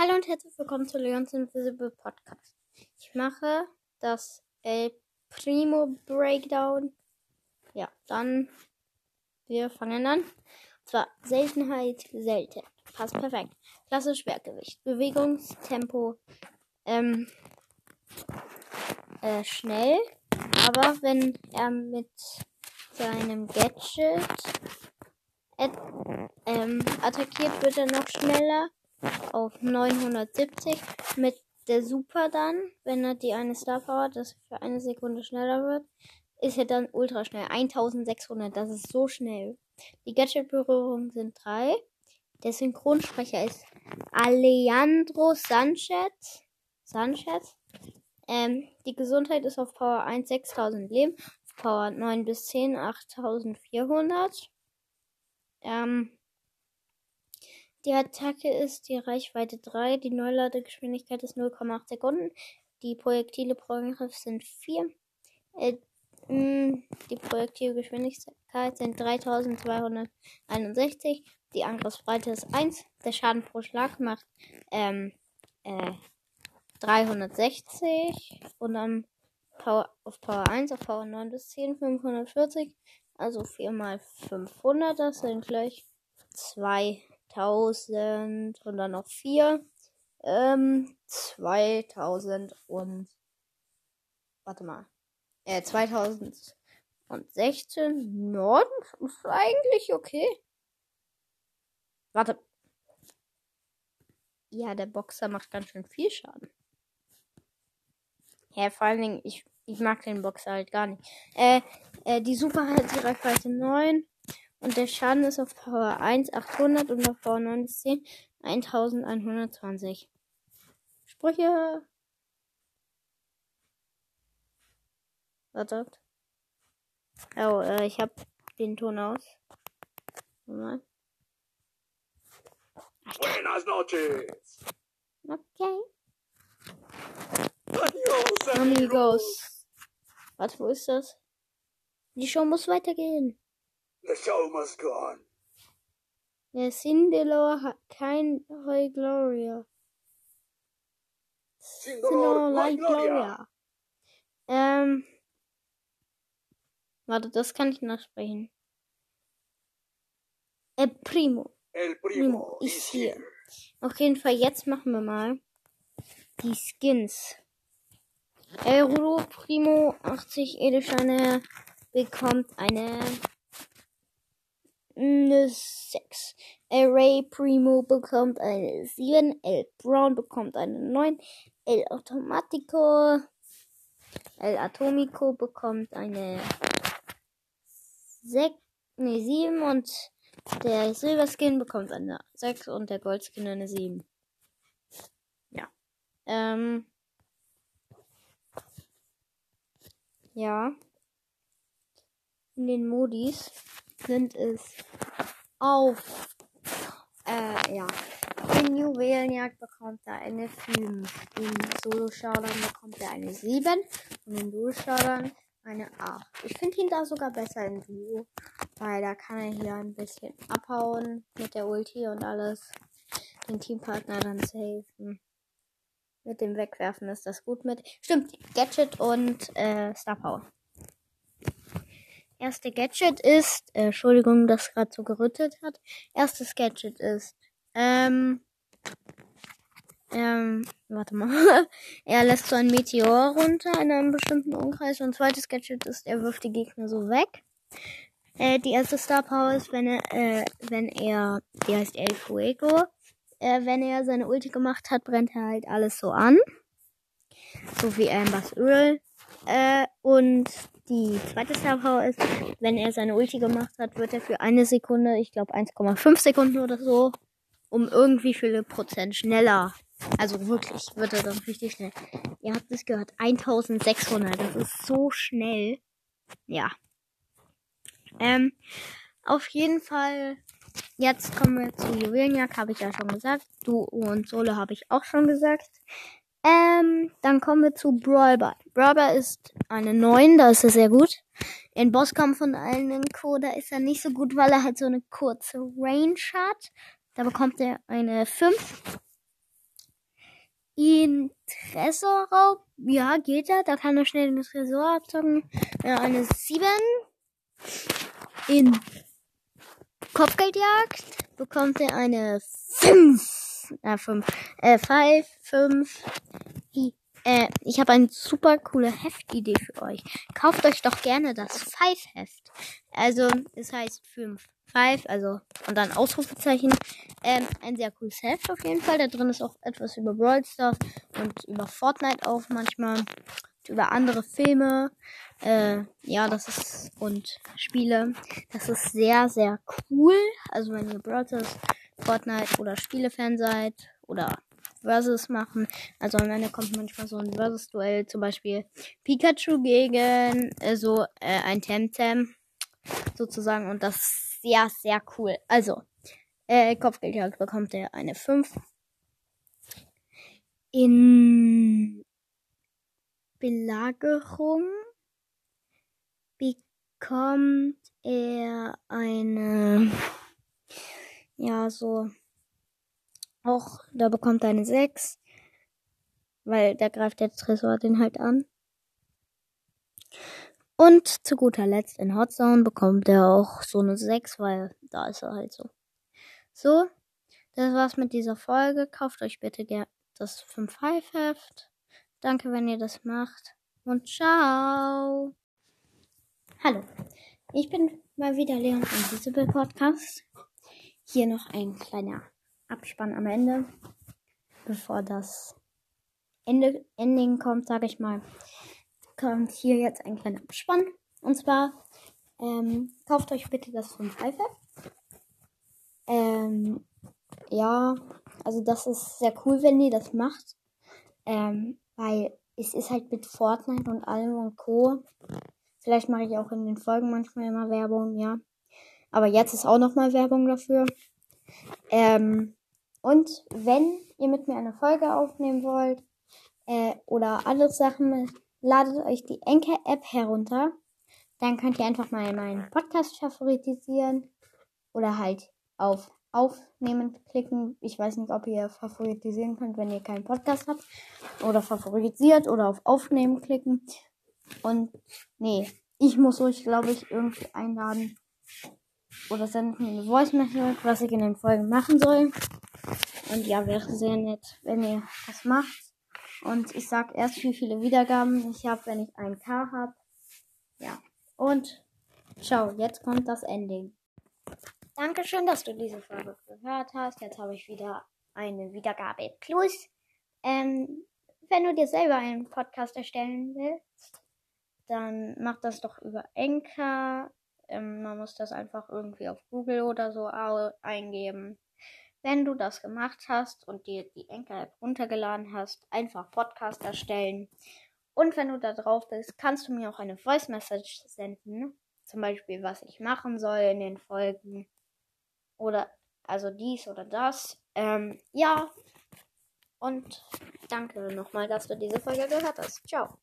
Hallo und herzlich willkommen zu Leons Invisible Podcast. Ich mache das El Primo Breakdown. Ja, dann wir fangen an. Und zwar Seltenheit selten. Passt perfekt. Klasse Schwergewicht. Bewegungstempo ähm, äh, schnell. Aber wenn er mit seinem Gadget äh, ähm, attackiert, wird er noch schneller auf 970 mit der Super dann, wenn er die eine Star Power, das für eine Sekunde schneller wird, ist er dann ultra schnell. 1600, das ist so schnell. Die Gadget-Berührungen sind drei. Der Synchronsprecher ist Alejandro Sanchez. Sanchez. Ähm, die Gesundheit ist auf Power 1 6000 Leben, auf Power 9 bis 10 8400. Ähm, die Attacke ist die Reichweite 3, die Neuladegeschwindigkeit ist 0,8 Sekunden, die Projektile pro Angriff sind 4, äh, mh, die Projektilgeschwindigkeit sind 3261, die Angriffsbreite ist 1, der Schaden pro Schlag macht ähm, äh, 360 und dann Power, auf Power 1 auf Power 9 bis 10 540, also 4 mal 500, das sind gleich 2 1000 und dann noch 4. Ähm, 2000 und. Warte mal. Äh, 2016. Norden ist eigentlich okay. Warte. Ja, der Boxer macht ganz schön viel Schaden. Ja, vor allen Dingen, ich, ich mag den Boxer halt gar nicht. Äh, äh, die Super hat die Reichweite 9. Und der Schaden ist auf Power 1 800 und auf Power 9 bis 10 1120. Sprüche. Wartet. Oh, äh, ich hab den Ton aus. Mal. Buenas noches. Okay. Adios, amigos. Amigos. Warte, wo ist das? Die Show muss weitergehen. The show must go on. Der Sindelor hat kein Heu Gloria. Sindelor, Light Gloria. Ähm. Warte, das kann ich nachsprechen. Äh, Primo. El Primo primo is is here. here. Auf jeden Fall, jetzt machen wir mal die Skins. El Rudo Primo 80 Edelsteine bekommt eine, eine 6. El Ray Primo bekommt eine 7. El Brown bekommt eine 9. El Automatico. El Atomico bekommt eine 6, nee, 7 und der Silberskin bekommt eine 6 und der Goldskin eine 7. Ja. Ähm. Ja. In den Modis sind es auf. Äh, ja. In Juwelenjagd bekommt er eine 5. In Solo-Showdown bekommt er eine 7. Und in Duo-Showdown eine 8. Ich finde ihn da sogar besser im Duo. Weil da kann er hier ein bisschen abhauen mit der Ulti und alles. Den Teampartner dann safen. Mit dem Wegwerfen ist das gut mit. Stimmt, Gadget und äh, Star Power. Erste Gadget ist, äh, Entschuldigung, dass gerade so gerüttet hat. Erstes Gadget ist, ähm, ähm, warte mal. er lässt so ein Meteor runter in einem bestimmten Umkreis. Und zweites Gadget ist, er wirft die Gegner so weg. Äh, die erste Star Power ist, wenn er, äh, wenn er, die heißt El Fuego. Äh, wenn er seine Ulti gemacht hat, brennt er halt alles so an. So wie Ambers Öl. Äh, und die zweite Star Power ist, wenn er seine Ulti gemacht hat, wird er für eine Sekunde, ich glaube 1,5 Sekunden oder so, um irgendwie viele Prozent schneller. Also wirklich, wird er dann richtig schnell. Ihr habt es gehört, 1600, das ist so schnell. Ja. Ähm, auf jeden Fall, jetzt kommen wir zu Juwelenjagd, habe ich ja schon gesagt. Duo und Solo habe ich auch schon gesagt. Ähm, dann kommen wir zu Brawlbar. Brawlbar ist eine 9, da ist er sehr gut. In Bosskampf und allen Co., da ist er nicht so gut, weil er halt so eine kurze Range hat. Da bekommt er eine 5. In Tresorraub, ja, geht er. Da kann er schnell den Tresor abzocken. Eine 7. In Kopfgeldjagd bekommt er eine 5. Äh, 5. Äh, 5, 5. Äh, ich habe eine super coole Heftidee für euch. Kauft euch doch gerne das Five-Heft. Also, es heißt 5. Five, also und dann Ausrufezeichen. Ähm, ein sehr cooles Heft auf jeden Fall. Da drin ist auch etwas über Brawl Stars und über Fortnite auch manchmal. Über andere Filme. Äh, ja, das ist und Spiele. Das ist sehr, sehr cool. Also wenn ihr Brawl Stars, Fortnite oder Spielefan seid oder Versus machen. Also am Ende kommt manchmal so ein Versus-Duell, zum Beispiel Pikachu gegen äh, so äh, ein Temtem sozusagen und das sehr, sehr cool. Also, äh, Kopfgeldjagd bekommt er eine 5. In Belagerung bekommt er eine, ja, so, auch, da bekommt er eine 6, weil da greift der Tresor den halt an. Und zu guter Letzt in Hot Zone bekommt er auch so eine 6, weil da ist er halt so. So, das war's mit dieser Folge. Kauft euch bitte das 5-5-Heft. Danke, wenn ihr das macht. Und ciao. Hallo, ich bin mal wieder Leon von Visible Podcast. Hier noch ein kleiner Abspann am Ende, bevor das Ende, Ending kommt, sage ich mal kommt hier jetzt ein kleiner Abspann. Und zwar ähm, kauft euch bitte das 5 Pfeife. Ähm, ja, also das ist sehr cool, wenn ihr das macht. Ähm, weil es ist halt mit Fortnite und allem und Co. Vielleicht mache ich auch in den Folgen manchmal immer Werbung, ja. Aber jetzt ist auch nochmal Werbung dafür. Ähm, und wenn ihr mit mir eine Folge aufnehmen wollt äh, oder andere Sachen ladet euch die Enker-App herunter. Dann könnt ihr einfach mal meinen Podcast favoritisieren oder halt auf Aufnehmen klicken. Ich weiß nicht, ob ihr favoritisieren könnt, wenn ihr keinen Podcast habt. Oder favorisiert oder auf Aufnehmen klicken. Und nee, ich muss euch, glaube ich, irgendwie einladen. Oder senden eine Voice Message, was ich in den Folgen machen soll. Und ja, wäre sehr nett, wenn ihr das macht. Und ich sag erst, wie viele Wiedergaben ich habe, wenn ich ein K habe. Ja. Und ciao, jetzt kommt das Ending. Dankeschön, dass du diese Folge gehört hast. Jetzt habe ich wieder eine Wiedergabe plus. Ähm, wenn du dir selber einen Podcast erstellen willst, dann mach das doch über Enker. Ähm, man muss das einfach irgendwie auf Google oder so eingeben. Wenn du das gemacht hast und dir die Enker-App runtergeladen hast, einfach Podcast erstellen. Und wenn du da drauf bist, kannst du mir auch eine Voice Message senden. Zum Beispiel, was ich machen soll in den Folgen. Oder also dies oder das. Ähm, ja. Und danke nochmal, dass du diese Folge gehört hast. Ciao.